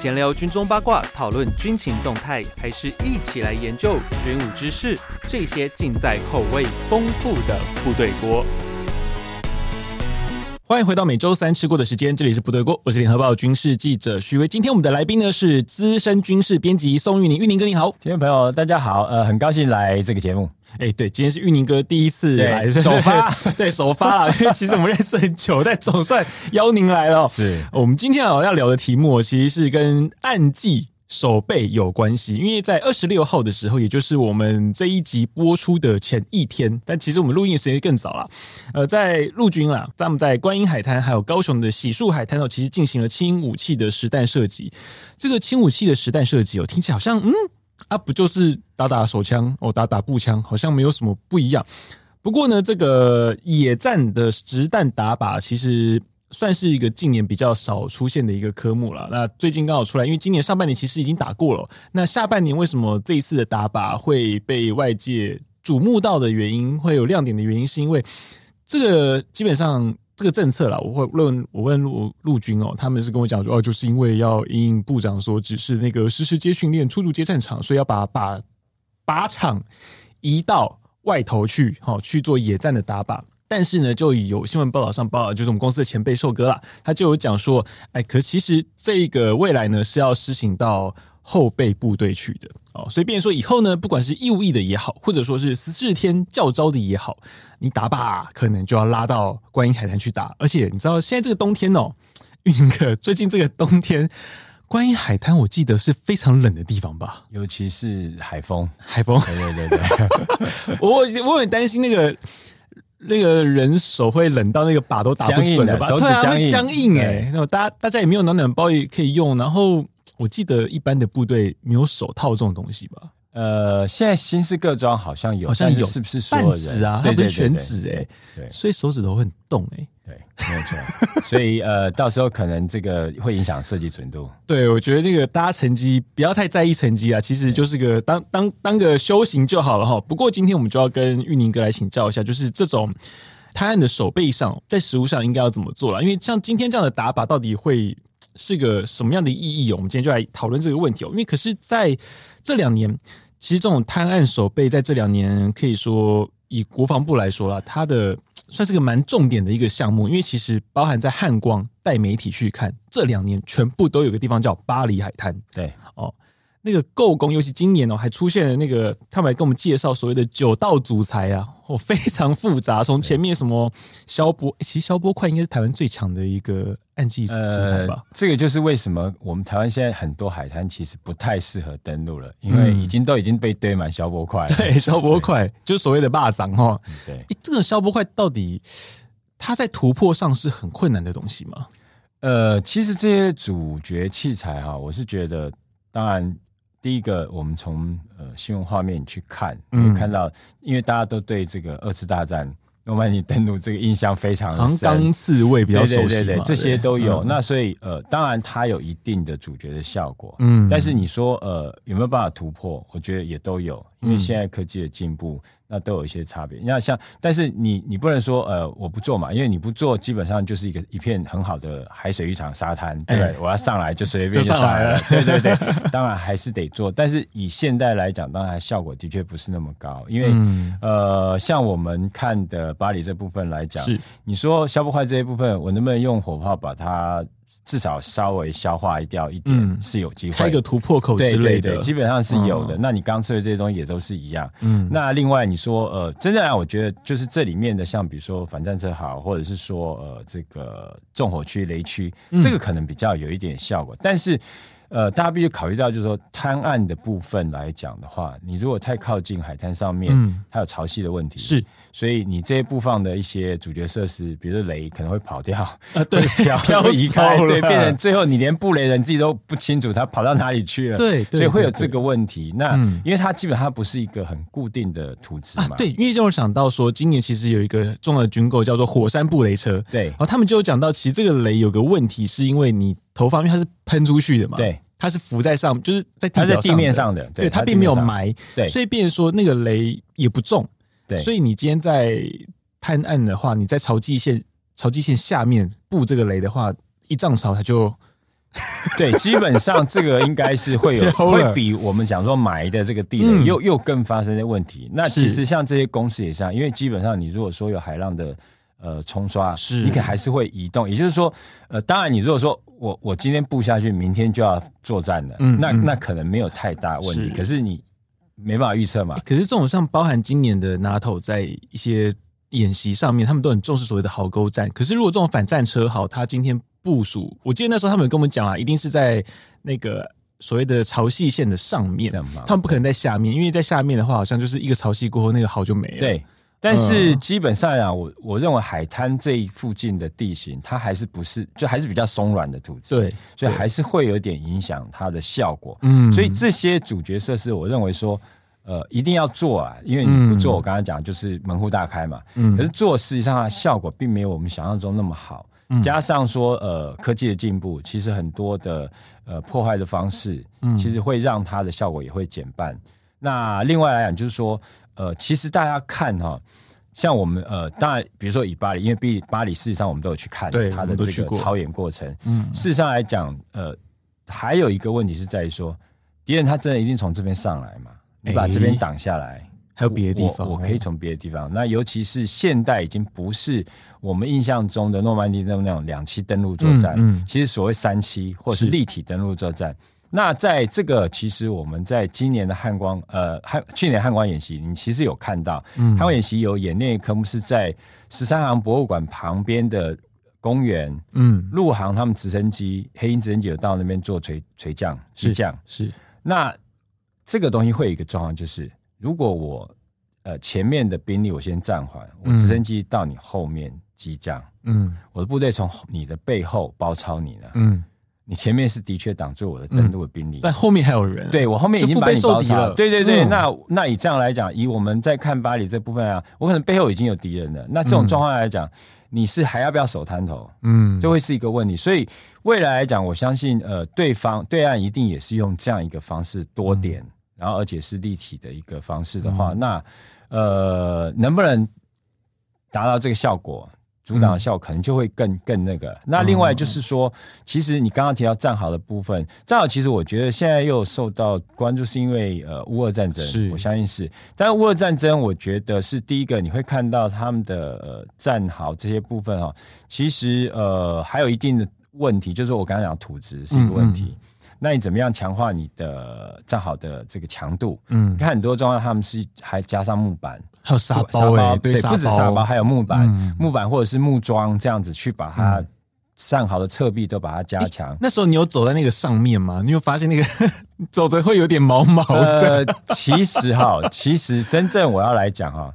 闲聊军中八卦，讨论军情动态，还是一起来研究军武知识？这些尽在口味丰富的部队锅。欢迎回到每周三吃过的时间，这里是部队锅，我是联合报军事记者徐威。今天我们的来宾呢是资深军事编辑宋玉宁，玉宁哥你好，听众朋友大家好，呃，很高兴来这个节目。哎，对，今天是玉宁哥第一次来首发，对首发了，因为其实我们认识很久，但总算邀您来了。是我们今天啊要聊的题目，其实是跟暗记。守备有关系，因为在二十六号的时候，也就是我们这一集播出的前一天，但其实我们录音时间更早了。呃，在陆军啦，他们在观音海滩还有高雄的洗漱海滩哦，其实进行了轻武器的实弹射击。这个轻武器的实弹射击哦，听起来好像嗯啊，不就是打打手枪哦，打打步枪，好像没有什么不一样。不过呢，这个野战的实弹打靶其实。算是一个近年比较少出现的一个科目了。那最近刚好出来，因为今年上半年其实已经打过了。那下半年为什么这一次的打靶会被外界瞩目到的原因，会有亮点的原因，是因为这个基本上这个政策了。我会问，我问陆陆军哦，他们是跟我讲说，哦，就是因为要因应部长所指示那个实时接训练、出入接战场，所以要把把靶场移到外头去，好去做野战的打靶。但是呢，就有新闻报道上报，就是我们公司的前辈寿哥啦，他就有讲说，哎，可其实这个未来呢是要施行到后备部队去的哦，所以变说以后呢，不管是义务役的也好，或者说是十四天教招的也好，你打靶可能就要拉到观音海滩去打，而且你知道现在这个冬天哦，玉宁哥，最近这个冬天，观音海滩我记得是非常冷的地方吧，尤其是海风，海风，对对对对，我我很担心那个。那个人手会冷到那个靶都打不准了吧？手指僵硬，僵硬哎！那大家大家也没有暖暖包也可以用。然后我记得一般的部队没有手套这种东西吧？呃，现在新式各装好像有，好像有，是不是半指啊？它不是全指哎，对，所以手指头会很冻哎。对，没有错。所以呃，到时候可能这个会影响射击准度。对，我觉得那个大家成绩不要太在意成绩啊，其实就是个当当当个修行就好了哈。不过今天我们就要跟玉宁哥来请教一下，就是这种滩案的手背上，在实物上应该要怎么做了？因为像今天这样的打靶，到底会是个什么样的意义？我们今天就来讨论这个问题哦。因为可是在这两年。其实这种滩岸守备在这两年可以说，以国防部来说啦，它的算是个蛮重点的一个项目，因为其实包含在汉光带媒体去看，这两年全部都有个地方叫巴黎海滩。对哦，那个构工，尤其今年哦，还出现了那个他们来跟我们介绍所谓的九道主材啊。哦，非常复杂。从前面什么消波，其实消波块应该是台湾最强的一个暗记组材吧？呃，这个就是为什么我们台湾现在很多海滩其实不太适合登陆了，因为已经都已经被堆满消波块。对，消波块就是所谓的霸掌哈。对，欸，这个消波块到底它在突破上是很困难的东西吗？呃，其实这些主角器材哈，我是觉得，当然。第一个，我们从呃新闻画面去看，嗯，看到，因为大家都对这个二次大战诺曼底登录这个印象非常深，钢刺苇比较熟悉，对对对，这些都有。嗯、那所以呃，当然它有一定的主角的效果，嗯，但是你说呃有没有办法突破？我觉得也都有，因为现在科技的进步。嗯那都有一些差别。你看，像，但是你你不能说呃我不做嘛，因为你不做，基本上就是一个一片很好的海水浴场沙滩，对我要上来就随便就上来了，对对对。当然还是得做，但是以现在来讲，当然效果的确不是那么高，因为、嗯、呃，像我们看的巴黎这部分来讲，是你说消不坏这一部分，我能不能用火炮把它？至少稍微消化掉一点是有机会，开一个突破口之类的，基本上是有的。嗯、那你刚吃的这些东西也都是一样。嗯，那另外你说呃，真正啊，我觉得就是这里面的，像比如说反战车好，或者是说呃这个纵火区、雷区，这个可能比较有一点效果，嗯、但是。呃，大家必须考虑到，就是说滩岸的部分来讲的话，你如果太靠近海滩上面，嗯，它有潮汐的问题，是，所以你这一部分的一些主角设施，比如说雷，可能会跑掉，啊，对，飘飘移开，对，变成最后你连布雷人自己都不清楚它跑到哪里去了，对，所以会有这个问题。那因为它基本上不是一个很固定的图纸嘛，对，因为就我想到说，今年其实有一个重要的军购叫做火山布雷车，对，然后他们就有讲到，其实这个雷有个问题，是因为你。投放，因为它是喷出去的嘛，对，它是浮在上，就是在地，在地面上的，对，它并没有埋，对，所以变成说那个雷也不重，对，所以你今天在探案的话，你在潮汐线潮汐线下面布这个雷的话，一涨潮它就 对，基本上这个应该是会有 会比我们讲说埋的这个地雷又、嗯、又更发生的问题。那其实像这些公司也像，因为基本上你如果说有海浪的呃冲刷，是你可还是会移动。也就是说，呃，当然你如果说我我今天布下去，明天就要作战了，嗯、那那可能没有太大问题。是可是你没办法预测嘛。可是这种像包含今年的 NATO 在一些演习上面，他们都很重视所谓的壕沟战。可是如果这种反战车好，它今天。部署，我记得那时候他们有跟我们讲啊，一定是在那个所谓的潮汐线的上面，他们不可能在下面，因为在下面的话，好像就是一个潮汐过后，那个壕就没了。对，但是基本上啊，我我认为海滩这一附近的地形，它还是不是就还是比较松软的土质，对，所以还是会有点影响它的效果。嗯，所以这些主角设施，我认为说，呃，一定要做啊，因为你不做，我刚才讲就是门户大开嘛。嗯，可是做实际上它效果并没有我们想象中那么好。加上说，呃，科技的进步，其实很多的呃破坏的方式，其实会让它的效果也会减半。嗯、那另外来讲，就是说，呃，其实大家看哈，像我们呃，当然，比如说以巴黎，因为毕巴黎事实上我们都有去看它的这个操演过程。嗯，事实上来讲，呃，还有一个问题是在于说，敌人他真的一定从这边上来嘛？你把这边挡下来。欸还有别的地方，我，我可以从别的地方。那尤其是现代已经不是我们印象中的诺曼底那种那种两栖登陆作战，嗯嗯、其实所谓三栖或是立体登陆作战。是那在这个其实我们在今年的汉光呃汉去年汉光演习，你其实有看到，汉光演习有演练科目是在十三行博物馆旁边的公园，嗯，陆航他们直升机黑鹰直升机有到那边做垂垂降起降，是。那这个东西会有一个状况就是。如果我呃前面的兵力我先暂缓，我直升机到你后面机降，嗯，我的部队从你的背后包抄你了，嗯，你前面是的确挡住我的登陆的兵力，但后面还有人，对我后面已经把你包抄了，对对对，那那以这样来讲，以我们在看巴黎这部分啊，我可能背后已经有敌人了，那这种状况来讲，你是还要不要守滩头？嗯，这会是一个问题，所以未来来讲，我相信呃对方对岸一定也是用这样一个方式多点。然后，而且是立体的一个方式的话，嗯、那呃，能不能达到这个效果？阻挡的效果可能就会更更那个。嗯、那另外就是说，嗯、其实你刚刚提到战壕的部分，战壕其实我觉得现在又受到关注，是因为呃乌俄战争，是我相信是。但是乌俄战争，我觉得是第一个，你会看到他们的呃战壕这些部分哈、哦，其实呃还有一定的问题，就是我刚刚讲土质是一个问题。嗯嗯那你怎么样强化你的站好的这个强度？嗯，你看很多状况，他们是还加上木板，还有沙包，欸，对，不止沙包，还有木板，嗯、木板或者是木桩这样子去把它上好的侧壁都把它加强，欸。那时候你有走在那个上面吗？你有发现那个 走的会有点毛毛的？呃、其实哈，其实真正我要来讲哈，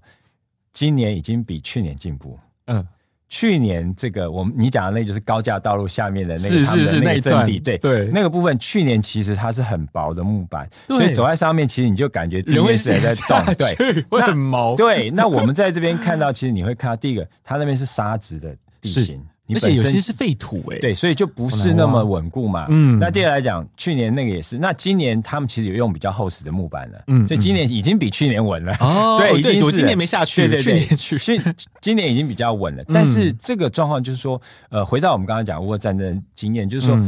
今年已经比去年进步。嗯。去年这个我们你讲的那就是高架道路下面的那个他们的那一阵地，对对，那个部分去年其实它是很薄的木板，所以走在上面其实你就感觉地面是在动，对，会很毛。对，那我们在这边看到，其实你会看到第一个，它那边是沙质的地形。而且有些是废土哎，对，所以就不是那么稳固嘛。嗯，那接下来讲，去年那个也是，那今年他们其实有用比较厚实的木板了，嗯，所以今年已经比去年稳了。哦，对，对，我今年没下去，对对对，去年今年已经比较稳了。但是这个状况就是说，呃，回到我们刚刚讲乌俄战争经验，就是说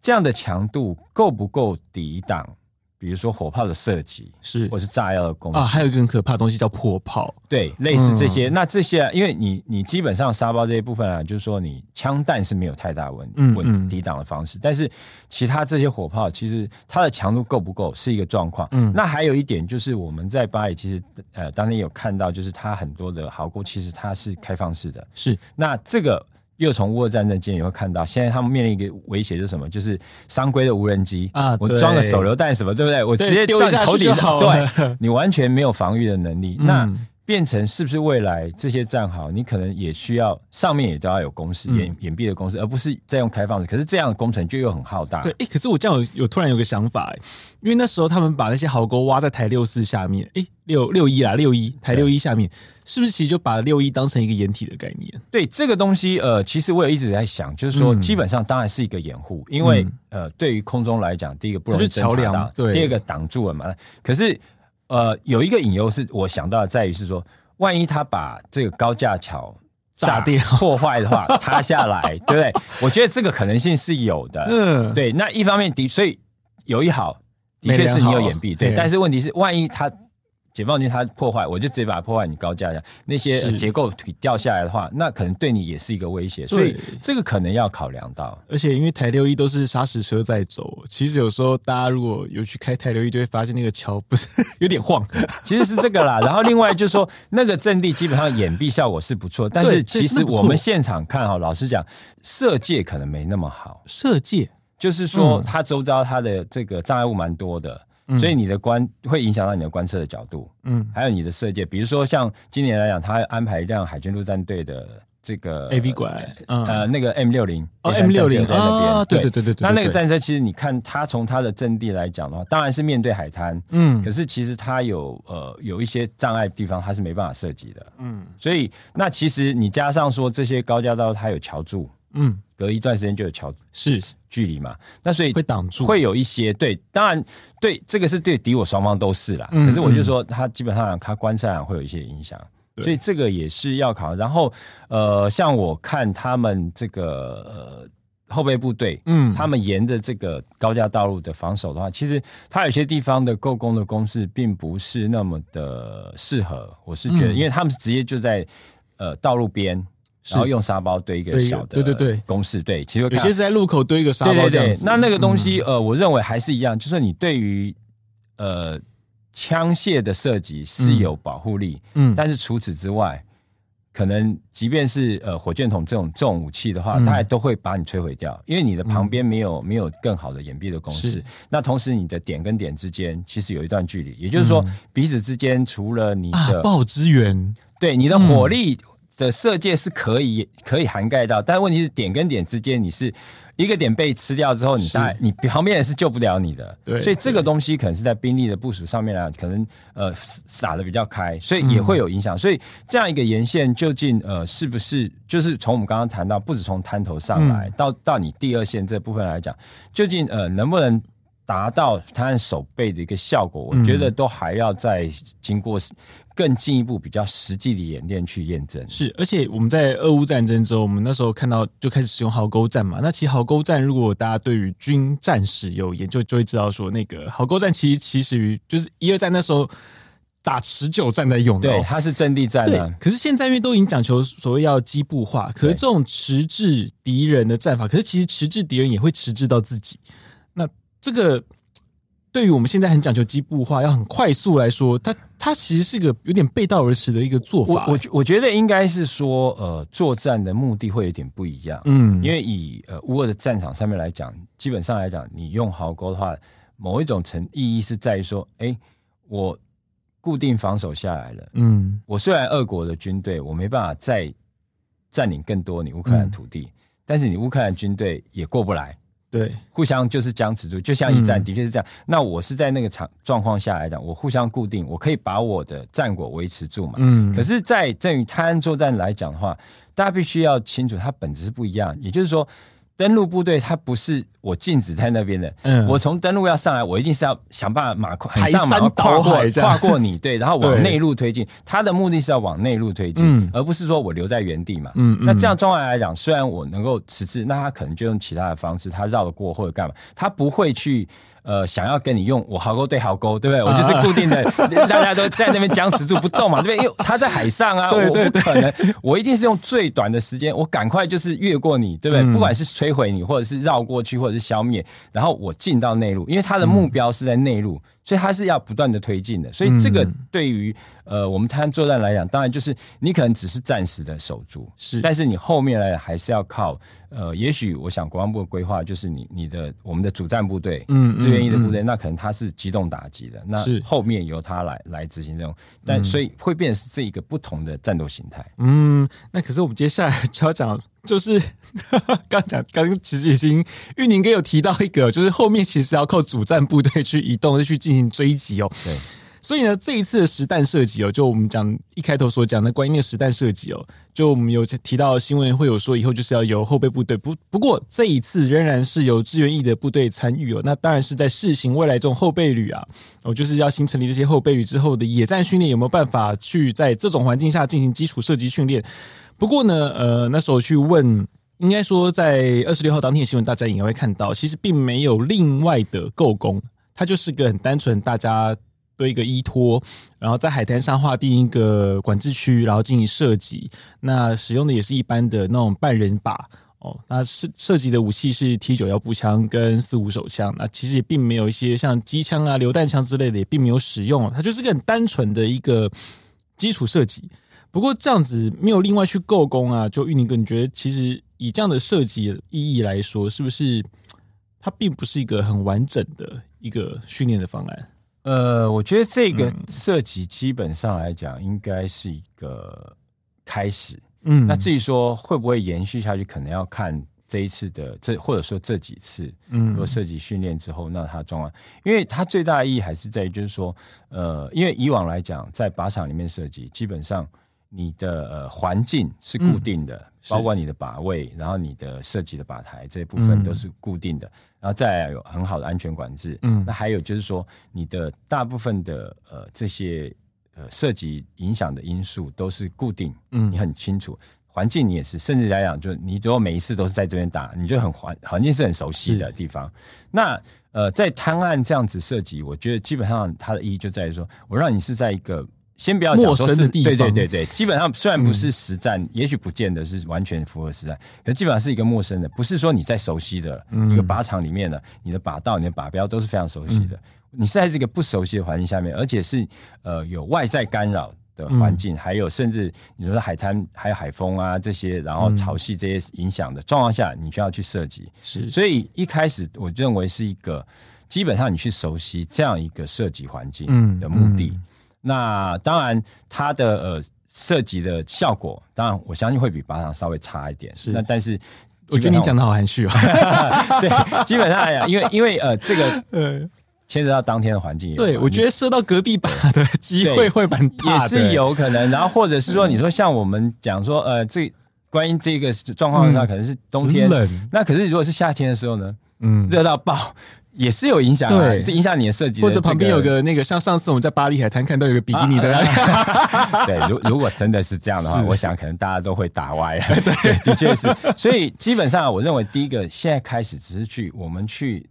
这样的强度够不够抵挡？比如说火炮的射击是，或是炸药的攻击。啊，还有一个很可怕的东西叫破炮，对，类似这些。嗯、那这些，啊，因为你你基本上沙包这一部分啊，就是说你枪弹是没有太大问问题抵挡的方式，嗯嗯、但是其他这些火炮其实它的强度够不够是一个状况。嗯，那还有一点就是我们在巴黎其实呃当天有看到，就是它很多的壕沟其实它是开放式的，是。那这个。又从乌俄战争间也会看到，现在他们面临一个威胁是什么？就是商规的无人机啊，我装个手榴弹什么，对不对？我直接丢到你头顶，对，你完全没有防御的能力。嗯、那变成是不是未来这些战壕，你可能也需要上面也都要有工事掩掩蔽的工事，而不是再用开放的。可是这样的工程就又很浩大。对，哎，可是我这样有有突然有个想法，哎，因为那时候他们把那些壕沟挖在台六四下面，哎，六六一啦，六一台六一下面，是不是其实就把六一当成一个掩体的概念？对，这个东西，呃，其实我也一直在想，就是说，基本上当然是一个掩护，嗯、因为呃，对于空中来讲，第一个不容易侦察到，对，第二个挡住了嘛。可是，呃，有一个隐忧是我想到的，在于是说。万一他把这个高架桥炸掉、破坏的话，塌下来，对不对？我觉得这个可能性是有的。嗯，对。那一方面的，所以有一好，的确是你有掩蔽，对。但是问题是，万一它。解放军他破坏，我就直接把它破坏。你高架下那些结构掉下来的话，那可能对你也是一个威胁。所以这个可能要考量到。而且因为台六一都是砂石车在走，其实有时候大家如果有去开台六一，就会发现那个桥不是 有点晃。其实是这个啦。然后另外就是说，那个阵地基本上掩蔽效果是不错，但是其实我们现场看哈，老实讲，射界可能没那么好。射界就是说，它周遭它的这个障碍物蛮多的。所以你的观会影响到你的观测的角度，嗯，还有你的设计，比如说像今年来讲，他安排一辆海军陆战队的这个 AV 拐，呃，那个 M 六零，M 六零在那边，对对。对对。那那个战车其实你看，它从它的阵地来讲的话，当然是面对海滩，嗯，可是其实它有呃有一些障碍地方，它是没办法设计的，嗯，所以那其实你加上说这些高架道它有桥柱。嗯，隔一段时间就有桥是距离嘛，那所以会挡住，会有一些对，当然对这个是对敌我双方都是啦。嗯、可是我就说，它基本上它观战会有一些影响，对所以这个也是要考。然后呃，像我看他们这个呃后备部队，嗯，他们沿着这个高架道路的防守的话，其实它有些地方的构工的公式并不是那么的适合。我是觉得，嗯、因为他们是直接就在呃道路边。然后用沙包堆一个小的，对对对，公式对，其实有些是在路口堆一个沙包这样子。对对对，那那个东西，呃，我认为还是一样，就是你对于呃枪械的设计是有保护力，嗯，但是除此之外，可能即便是呃火箭筒这种重武器的话，它都会把你摧毁掉，因为你的旁边没有没有更好的掩蔽的公式。那同时，你的点跟点之间其实有一段距离，也就是说，彼此之间除了你的爆支援，对你的火力。的设计是可以可以涵盖到，但问题是点跟点之间，你是一个点被吃掉之后，你你旁边人是救不了你的。对，所以这个东西可能是在兵力的部署上面来讲，可能呃撒的比较开，所以也会有影响。嗯、所以这样一个沿线究竟呃是不是就是从我们刚刚谈到，不止从滩头上来、嗯、到到你第二线这部分来讲，究竟呃能不能？达到他守备的一个效果，我觉得都还要再经过更进一步比较实际的演练去验证。是，而且我们在俄乌战争之后，我们那时候看到就开始使用壕沟战嘛。那其实壕沟战，如果大家对于军战史有研究，就会知道说，那个壕沟战其实其实于就是一二战那时候打持久战在用的，对，它是阵地战的。可是现在因为都已经讲求所谓要机步化，可是这种迟滞敌人的战法，可是其实迟滞敌人也会迟滞到自己。这个对于我们现在很讲究机步化，要很快速来说，它它其实是一个有点背道而驰的一个做法。我我我觉得应该是说，呃，作战的目的会有点不一样。嗯，因为以呃乌俄的战场上面来讲，基本上来讲，你用壕沟的话，某一种层意义是在于说，哎，我固定防守下来了。嗯，我虽然俄国的军队我没办法再占领更多你乌克兰土地，嗯，但是你乌克兰军队也过不来。对，互相就是僵持住，就像一战，的确是这样。嗯、那我是在那个场状况下来讲，我互相固定，我可以把我的战果维持住嘛。嗯。可是，在正与泰安作战来讲的话，大家必须要清楚，它本质是不一样。也就是说。登陆部队它不是我静止在那边的，嗯，我从登陆要上来，我一定是要想办法马跨海上马跨过跨过你，对，然后往内陆推进。它的目的是要往内陆推进，而不是说我留在原地嘛。嗯，那这样状况来讲，虽然我能够迟滞，那他可能就用其他的方式，他绕得过或者干嘛，他不会去。呃，想要跟你用我壕沟对壕沟，对不对？我就是固定的，大家都在那边僵持住不动嘛，对不对？因为他在海上啊，我不可能，我一定是用最短的时间，我赶快就是越过你，对不对？不管是摧毁你，或者是绕过去，或者是消灭，然后我进到内陆，因为他的目标是在内陆。所以它是要不断的推进的，所以这个对于呃我们滩作战来讲，当然就是你可能只是暂时的守住，是，但是你后面来还是要靠呃，也许我想国防部的规划就是你你的我们的主战部队，嗯，志愿役的部队，那可能它是机动打击的，那后面由他来来执行任务，但所以会变成是这一个不同的战斗形态。嗯，那可是我们接下来就要讲。就是 刚讲，刚其实已经玉宁哥有提到一个，就是后面其实要靠主战部队去移动，去进行追击哦。对，所以呢，这一次的实弹射击哦，就我们讲一开头所讲的关于那个实弹射击哦，就我们有提到新闻会有说以后就是要由后备部队不不过这一次仍然是由志愿役的部队参与哦，那当然是在试行未来这种后备旅啊，哦就是要新成立这些后备旅之后的野战训练有没有办法去在这种环境下进行基础射击训练？不过呢，呃那时候去问。应该说，在二十六号当天的新闻，大家应该会看到，其实并没有另外的构工，它就是个很单纯，大家堆一个依托，然后在海滩上划定一个管制区，然后进行射击。那使用的也是一般的那种半人靶哦。那射射击的武器是 T 九幺步枪跟四五手枪。那其实也并没有一些像机枪啊、榴弹枪之类的，也并没有使用。它就是个很单纯的一个基础设计。不过这样子没有另外去构工啊，就玉宁哥，你觉得其实？以这样的设计意义来说，是不是它并不是一个很完整的一个训练的方案？呃，我觉得这个设计基本上来讲，应该是一个开始。嗯，那至于说会不会延续下去，可能要看这一次的这，或者说这几次，嗯，如果设计训练之后，那它状况，因为它最大的意义还是在于，就是说，呃，因为以往来讲，在靶场里面设计，基本上。你的呃环境是固定的，嗯、包括你的靶位，然后你的设计的靶台这一部分都是固定的，嗯、然后再有很好的安全管制。嗯，那还有就是说，你的大部分的呃这些呃涉及影响的因素都是固定，嗯，你很清楚。环境你也是，甚至来讲，就你如果每一次都是在这边打，你就很环环境是很熟悉的地方。那呃，在滩岸这样子设计，我觉得基本上它的意义就在于说，我让你是在一个。先不要讲说是对对对对，基本上虽然不是实战，嗯、也许不见得是完全符合实战，可基本上是一个陌生的，不是说你在熟悉的一个靶场里面的，你的靶道、你的靶标都是非常熟悉的。嗯、你是在这个不熟悉的环境下面，而且是呃有外在干扰的环境，嗯、还有甚至你说海滩还有海风啊这些，然后潮汐这些影响的状况下，你需要去设计。是，所以一开始我认为是一个基本上你去熟悉这样一个设计环境的目的。那当然，它的呃涉及的效果，当然我相信会比靶场稍微差一点。是，那但是我觉得你讲的好含蓄哦。对，基本上来讲，因为因为呃这个 呃牵扯到当天的环境。对，我觉得射到隔壁靶的机会会蛮大的，也是有可能。然后或者是说，你说像我们讲说，呃，这关于这个状况的话，可能是冬天冷。那可是如果是夏天的时候呢？嗯，热到爆。也是有影响啊，对，影响你的设计，或者旁边有个那个，像上次我们在巴黎海滩看到有个比基尼在那里。对，如如果真的是这样的话，我想可能大家都会打歪了。对，的确是。所以基本上，我认为第一个现在开始只是去我们去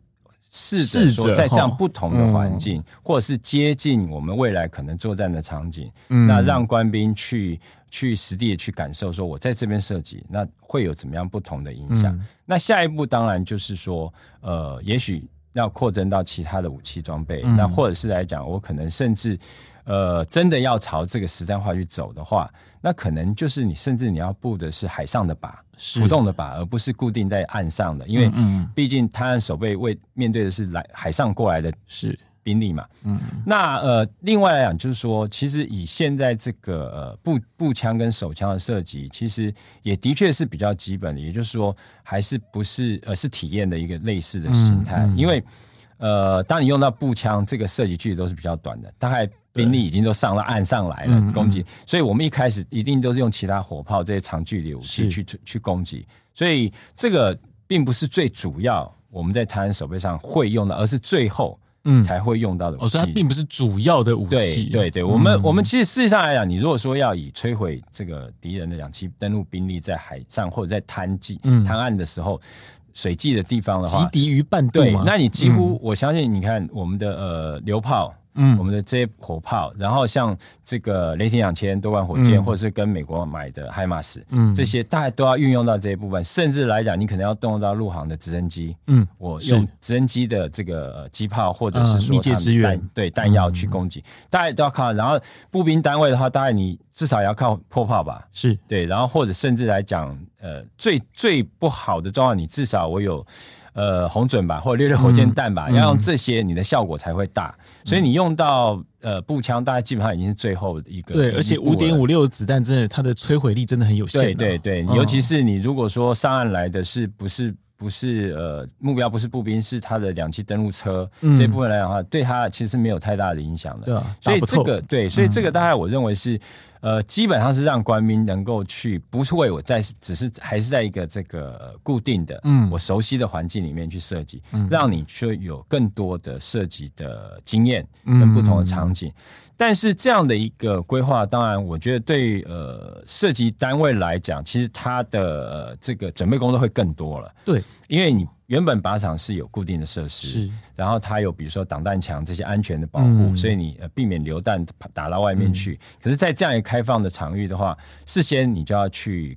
试着说，在这样不同的环境，或者是接近我们未来可能作战的场景，那让官兵去去实地的去感受，说我在这边设计，那会有怎么样不同的影响。那下一步当然就是说，呃，也许。要扩增到其他的武器装备，嗯、那或者是来讲，我可能甚至，呃，真的要朝这个实战化去走的话，那可能就是你甚至你要布的是海上的靶，是。浮动的靶，而不是固定在岸上的，因为毕竟他岸守备为面对的是来海上过来的是。兵力嘛，嗯，那呃，另外来讲，就是说，其实以现在这个呃步步枪跟手枪的设计，其实也的确是比较基本的，也就是说，还是不是呃是体验的一个类似的形态，嗯嗯、因为呃，当你用到步枪，这个射击距离都是比较短的，大概兵力已经都上了岸上来了攻击，所以我们一开始一定都是用其他火炮这些长距离武器去去攻击，所以这个并不是最主要我们在台湾守备上会用的，而是最后。嗯，才会用到的武器。哦，所以它并不是主要的武器。对对对，我们、嗯、我们其实事实上来讲，你如果说要以摧毁这个敌人的两栖登陆兵力在海上或者在滩际、嗯、滩岸的时候，水际的地方的话，击敌于半渡。对，那你几乎、嗯、我相信，你看我们的呃榴炮。嗯，我们的这些火炮，然后像这个雷霆两千多管火箭，嗯、或者是跟美国买的海马斯，嗯，这些大概都要运用到这一部分。甚至来讲，你可能要动用到陆航的直升机，嗯，我用直升机的这个机炮，或者是说它的弹对弹药去攻击，嗯、大概都要靠。然后步兵单位的话，大概你至少也要靠破炮吧，是对。然后或者甚至来讲，呃，最最不好的状况，你至少我有。呃，红准吧，或者六六火箭弹吧，嗯、要用这些，你的效果才会大。嗯、所以你用到呃步枪，大概基本上已经是最后一个。对，而且五点五六子弹真的，它的摧毁力真的很有限，啊。对对对，嗯、尤其是你如果说上岸来的是不是？不是呃目标不是步兵，是他的两栖登陆车、嗯、这部分来讲的话，对他其实是没有太大的影响的。对啊，所以这个对，所以这个大概我认为是。呃，基本上是让官兵能够去，不是为我在，只是还是在一个这个固定的，嗯，我熟悉的环境里面去设计，嗯，让你去有更多的设计的经验跟不同的场景。嗯，但是这样的一个规划，当然，我觉得对呃涉及单位来讲，其实它的，呃，这个准备工作会更多了。对，因为你。原本靶场是有固定的设施，是，然后它有比如说挡弹墙这些安全的保护，嗯、所以你避免流弹打到外面去。嗯、可是，在这样一个开放的场域的话，事先你就要去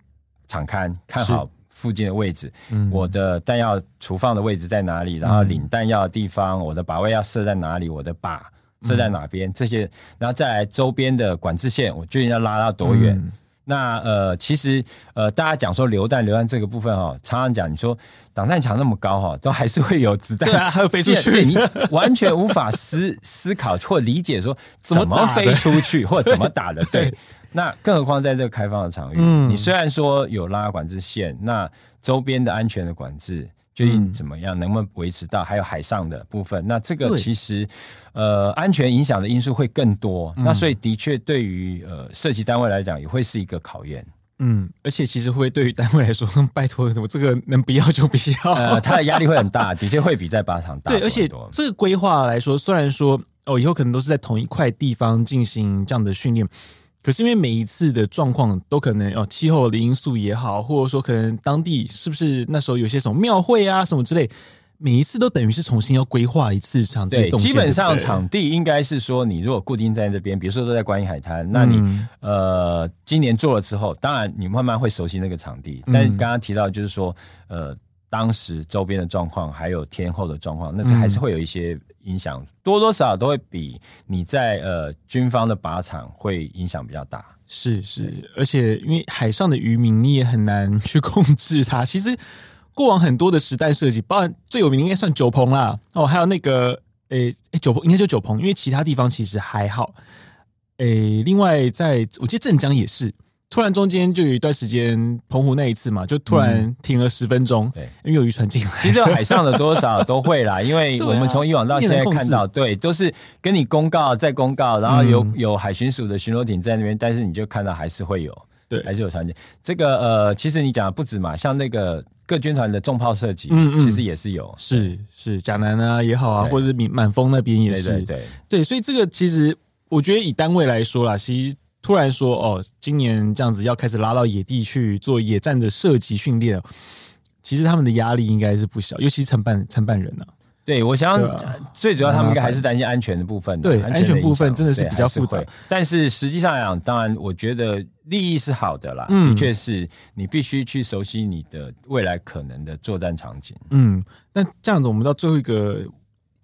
场勘看好附近的位置，嗯、我的弹药储放的位置在哪里，然后领弹药的地方，我的靶位要设在哪里，我的靶设在哪边，嗯、这些，然后再来周边的管制线，我究竟要拉到多远？嗯那呃，其实呃，大家讲说榴弹榴弹这个部分哈、哦，常常讲你说挡弹墙那么高哈、哦，都还是会有子弹，对啊，还有飞出去，对，你完全无法思 思考或理解说怎么飞出去或者怎么打的，对。对那更何况在这个开放的场域，嗯、你虽然说有拉管制线，那周边的安全的管制。究竟怎么样？能不能维持到？还有海上的部分，那这个其实呃安全影响的因素会更多。嗯、那所以的确对于呃设计单位来讲，也会是一个考验。嗯，而且其实会对于单位来说，拜托我这个能不要就不要。呃，它的压力会很大，的确会比在靶场大。对，而且这个规划来说，虽然说哦，以后可能都是在同一块地方进行这样的训练。可是因为每一次的状况都可能哦，气候的因素也好，或者说可能当地是不是那时候有些什么庙会啊什么之类，每一次都等于是重新要规划一次场地。对，基本上场地应该是说，你如果固定在这边，比如说都在观音海滩，那你、嗯、呃今年做了之后，当然你慢慢会熟悉那个场地。但是刚刚提到就是说，呃，当时周边的状况还有天候的状况，那这还是会有一些。影响多多少少都会比你在呃军方的靶场会影响比较大，是是，而且因为海上的渔民你也很难去控制它。其实过往很多的实弹设计，包含最有名应该算九鹏啦，哦，还有那个诶诶、欸、九鹏应该就九鹏，因为其他地方其实还好。诶、另外在我记得镇江也是。突然中间就有一段时间，澎湖那一次嘛，就突然停了十分钟，对，因为有渔船进来。其实海上的多少都会啦，因为我们 从以往到现在看到，对，都是跟你公告再公告，然后有有海巡署的巡逻艇在那边，但是你就看到还是会有，对，还是有船舰。这个呃，其实你讲的不止嘛，像那个各军团的重炮射击，嗯嗯，其实也是有，是是甲南啊也好啊，或者是满满丰那边也是，对。对，所以这个其实我觉得以单位来说啦，其实。突然说哦，今年这样子要开始拉到野地去做野战的射击训练，其实他们的压力应该是不小，尤其是承办承办人呢、啊。对，我想最主要他们应该还是担心安全的部分的。对，安全部分真的是比较复杂。但是实际上来讲，当然我觉得利益是好的啦，嗯、的确是你必须去熟悉你的未来可能的作战场景。嗯，那这样子我们到最后一个。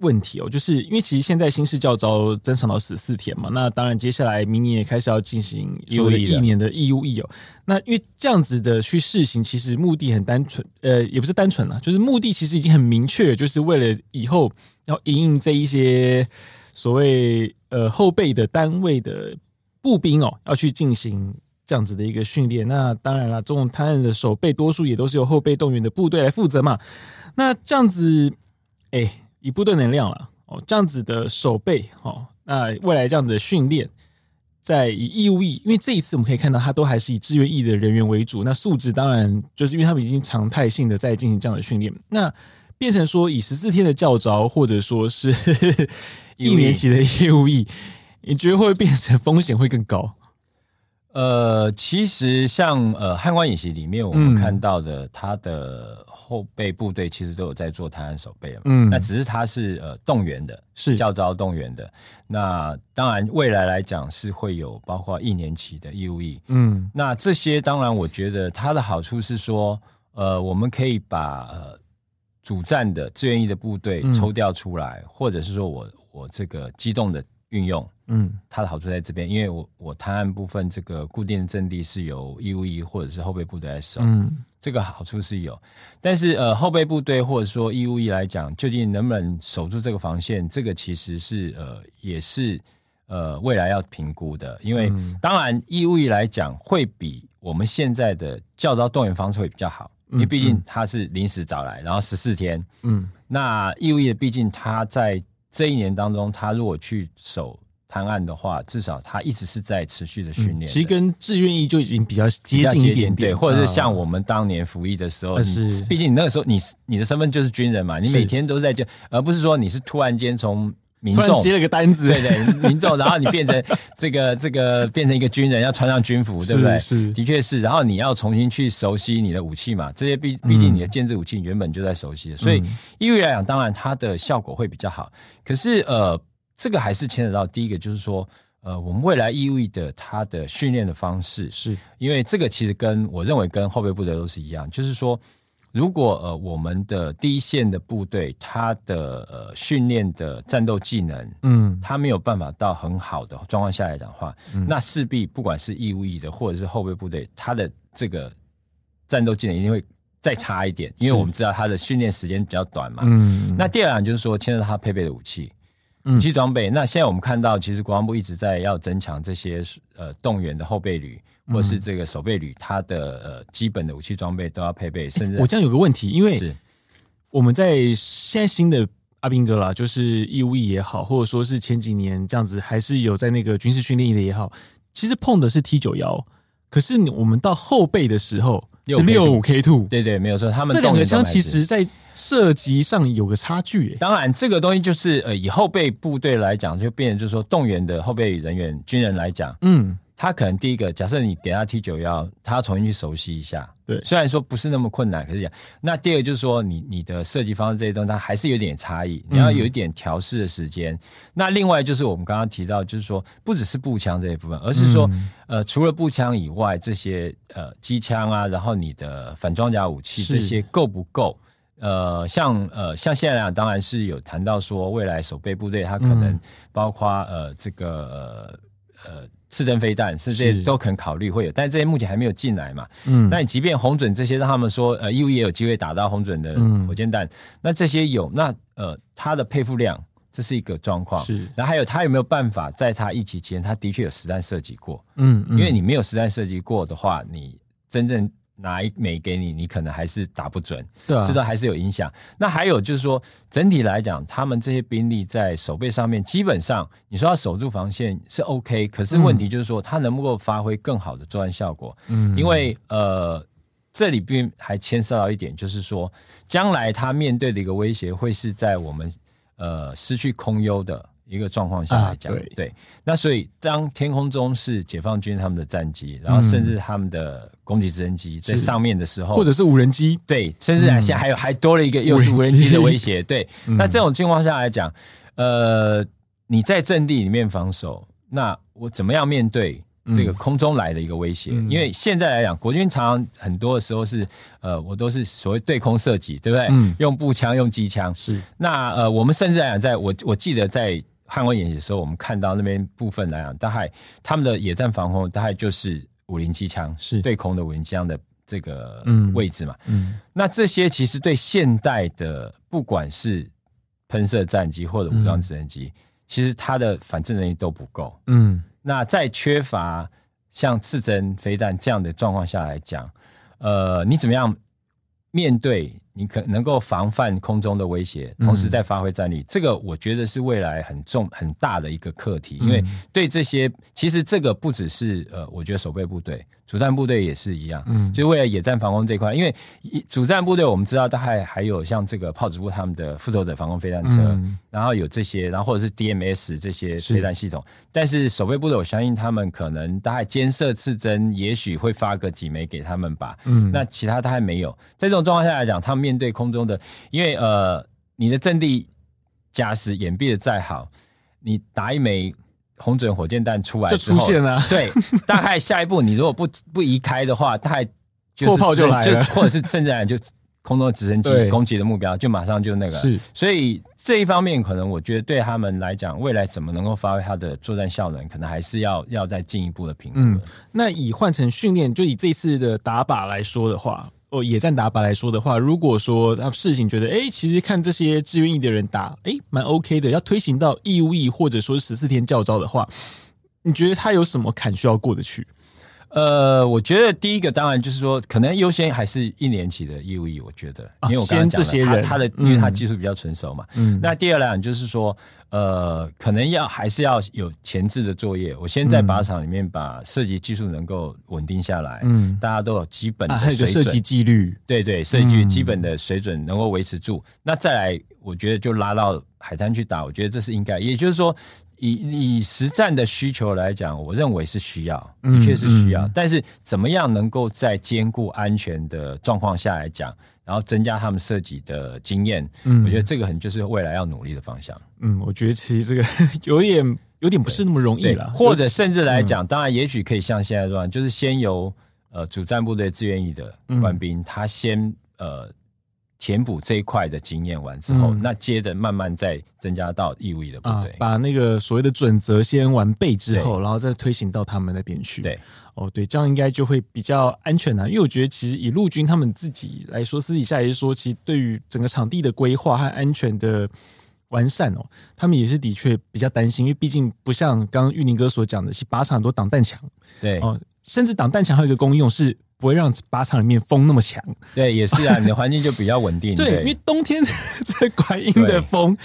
问题哦，就是因为其实现在新式教招增长到十四天嘛，那当然接下来明年也开始要进行所谓的一年的义务役哦。那因为这样子的去试行，其实目的很单纯，呃，也不是单纯了，就是目的其实已经很明确，就是为了以后要因应这一些所谓呃后备的单位的步兵哦，要去进行这样子的一个训练。那当然了，这种他人的守备多数也都是由后备动员的部队来负责嘛。那这样子，哎。以部队能量了哦，这样子的守备哦，那未来这样子的训练，在以义务役，因为这一次我们可以看到，它都还是以志愿役的人员为主，那素质当然就是因为他们已经常态性的在进行这样的训练，那变成说以十四天的教招，或者说是 一年期的义务役，你觉得会变成风险会更高？呃，其实像呃汉光演习里面，我们看到的，他的后备部队其实都有在做台湾守备，嗯，那只是他是呃动员的，是。教招动员的。那当然未来来讲是会有包括一年期的义务役，嗯，那这些当然我觉得它的好处是说，呃，我们可以把呃主战的志愿役的部队抽调出来，嗯、或者是说我我这个机动的运用。嗯，它的好处在这边，因为我我探案部分这个固定的阵地是由义务役或者是后备部队来守，嗯，这个好处是有，但是呃后备部队或者说义务役来讲，究竟能不能守住这个防线，这个其实是呃也是呃未来要评估的，因为、嗯、当然义务役来讲会比我们现在的教招动员方式会比较好。因为毕竟他是临时找来，然后十四天，嗯，那义务役的毕竟他在这一年当中，他如果去守滩岸的话，至少他一直是在持续的训练、嗯。其实跟志愿役就已经比较接近一点点，对，或者是像我们当年服役的时候，嗯、是，毕竟你那个时候你你的身份就是军人嘛，你每天都在这，而不是说你是突然间从。民众接了个单子，对对，民众，然后你变成这个 这个变成一个军人，要穿上军服，对不对？是，的确是。然后你要重新去熟悉你的武器嘛，这些毕毕竟你的建制武器原本就在熟悉的，所以义务役来讲，当然它的效果会比较好。可是呃，这个还是牵扯到第一个，就是说呃，我们未来义务役的他的训练的方式，是。因为这个其实跟我认为跟后备部队都是一样，就是说。如果呃我们的第一线的部队，他的呃训练的战斗技能，嗯，他没有办法到很好的状况下来讲的话，嗯、那势必不管是义务役的或者是后备部队，他的这个战斗技能一定会再差一点，因为我们知道他的训练时间比较短嘛，嗯，那第二样就是说，牵涉他配备的武器。武器装备，那现在我们看到，其实国防部一直在要增强这些呃动员的后备旅，或是这个守备旅，它的呃基本的武器装备都要配备。甚至、欸、我这样有个问题，因为是我们在现在新的阿兵哥啦，就是义务役也好，或者说是前几年这样子，还是有在那个军事训练营的也好，其实碰的是 T 九幺，可是我们到后备的时候是六五 K two，对对，没有错，他们这两个枪其实在。射击上有个差距，当然这个东西就是呃，以后备部队来讲，就变成就是说动员的后备人员军人来讲，嗯，他可能第一个，假设你给他 T 九幺，他要重新去熟悉一下，对，虽然说不是那么困难，可是讲那第二个就是说你你的设计方式这些东西，它还是有点差异，你要有一点调试的时间。嗯、那另外就是我们刚刚提到，就是说不只是步枪这一部分，而是说、嗯、呃，除了步枪以外，这些呃机枪啊，然后你的反装甲武器这些够不够？呃，像呃，像现在来讲，当然是有谈到说，未来守备部队它可能包括、嗯、呃这个呃呃刺针飞弹，是这些都可能考虑会有，但这些目前还没有进来嘛。嗯，那你即便红准这些，让他们说呃义务也有机会打到红准的火箭弹，嗯、那这些有，那呃它的配付量这是一个状况。是，然后还有它有没有办法在它疫情期间，它的确有实弹射击过？嗯，嗯因为你没有实弹射击过的话，你真正。拿一枚给你，你可能还是打不准，对啊，这都还是有影响。那还有就是说，整体来讲，他们这些兵力在守备上面，基本上你说要守住防线是 OK，可是问题就是说，他能不能够发挥更好的作战效果？嗯，因为呃，这里边还牵涉到一点，就是说，将来他面对的一个威胁会是在我们呃失去空优的。一个状况下来讲，啊、对，对，那所以当天空中是解放军他们的战机，然后甚至他们的攻击直升机在上面的时候，或者是无人机，对，甚至现在还有、嗯、还多了一个又是无人机的威胁，对，嗯、那这种情况下来讲，呃，你在阵地里面防守，那我怎么样面对？这个空中来的一个威胁，嗯、因为现在来讲，国军常常很多的时候是，呃，我都是所谓对空射击，对不对？嗯、用步枪，用机枪。是。那呃，我们甚至来讲，在我我记得在捍卫演习的时候，我们看到那边部分来讲，大概他们的野战防空大概就是五零机枪，是对空的五零机枪的这个位置嘛。嗯。嗯那这些其实对现代的不管是喷射战机或者武装直升机，嗯、其实它的反制能力都不够。嗯。那在缺乏像刺针飞弹这样的状况下来讲，呃，你怎么样面对？你可能够防范空中的威胁，同时再发挥战力，嗯、这个我觉得是未来很重很大的一个课题。因为对这些，其实这个不只是呃，我觉得守备部队。主战部队也是一样，嗯，就为了野战防空这块，因为主战部队我们知道，大概还有像这个炮指部他们的复仇者防空飞弹车，嗯、然后有这些，然后或者是 DMS 这些飞弹系统。是但是守备部队，我相信他们可能大概监射刺针，也许会发个几枚给他们吧。嗯，那其他他还没有。在这种状况下来讲，他们面对空中的，因为呃，你的阵地假使掩蔽的再好，你打一枚。红准火箭弹出来就出现了，对，大概下一步你如果不不移开的话，大概破炮就来了，或者是甚至就空中的直升机攻击的目标就马上就那个，是，所以这一方面可能我觉得对他们来讲，未来怎么能够发挥它的作战效能，可能还是要要再进一步的评估。嗯，那以换成训练，就以这次的打靶来说的话。哦，野战打靶来说的话，如果说他事情觉得，哎，其实看这些志愿役的人打，哎，蛮 OK 的，要推行到义务役或者说十四天教招的话，你觉得他有什么坎需要过得去？呃，我觉得第一个当然就是说，可能优先还是一年级的义务役，我觉得，因为我刚刚讲了，他他的，因为他技术比较成熟嘛。嗯。那第二来讲就是说，呃，可能要还是要有前置的作业。我先在靶场里面把射击技术能够稳定下来，嗯，大家都有基本的水准，啊、还有射击纪律，对对，射击纪律基本的水准能够维持住。嗯、那再来，我觉得就拉到海滩去打，我觉得这是应该，也就是说。以以实战的需求来讲，我认为是需要，的确是需要。嗯嗯、但是怎么样能够在兼顾安全的状况下来讲，然后增加他们设计的经验，嗯、我觉得这个很就是未来要努力的方向。嗯，我觉得其实这个 有点有点不是那么容易了。或者甚至来讲，嗯、当然也许可以像现在这样，就是先由呃主战部队志愿役的官兵，嗯、他先呃。填补这一块的经验完之后，嗯、那接着慢慢再增加到义务役的部队、啊，把那个所谓的准则先完备之后，然后再推行到他们那边去。对，哦，对，这样应该就会比较安全啊。因为我觉得，其实以陆军他们自己来说，私底下也是说，其实对于整个场地的规划和安全的完善哦，他们也是的确比较担心，因为毕竟不像刚刚玉宁哥所讲的，是靶场很多挡弹墙，对哦，甚至挡弹墙还有一个功用是。不会让靶场里面风那么强，对，也是啊，你的环境就比较稳定。对，因为冬天这观音的风，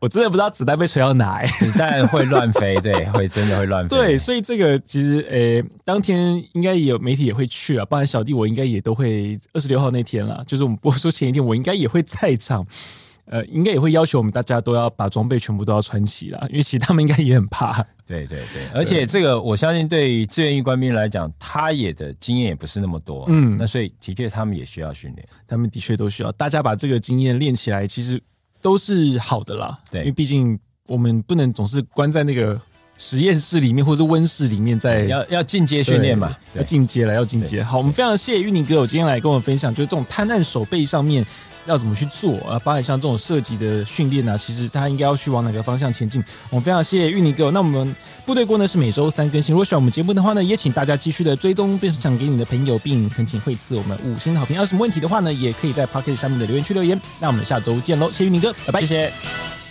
我真的不知道子弹被吹到哪，欸，子弹会乱飞，对，会真的会乱飞。对，所以这个其实，诶、欸，当天应该也有媒体也会去啊，不然小弟我应该也都会二十六号那天了，就是我们播出前一天，我应该也会在场。呃，应该也会要求我们大家都要把装备全部都要穿齐了，因为其实他们应该也很怕。对对对，而且这个我相信对于志愿役官兵来讲，他也的经验也不是那么多，嗯，那所以的确他们也需要训练，他们的确都需要。大家把这个经验练起来，其实都是好的啦。对，因为毕竟我们不能总是关在那个实验室里面或者是温室里面在，在要要进阶训练嘛，要进阶了，要进阶。好，我们非常谢谢玉宁哥，我今天来跟我们分享，就是这种滩岸守备上面。要怎么去做啊？包含像这种射击的训练呢？其实他应该要去往哪个方向前进？我们非常谢谢玉宁哥。那我们部队锅呢是每周三更新。如果喜欢我们节目的话呢，也请大家继续的追踪，并分享给你的朋友，并恳请惠赐我们五星好评。有什么问题的话呢，也可以在 Pocket 下面的留言区留言。那我们下周见喽！谢谢玉宁哥，拜拜。谢谢。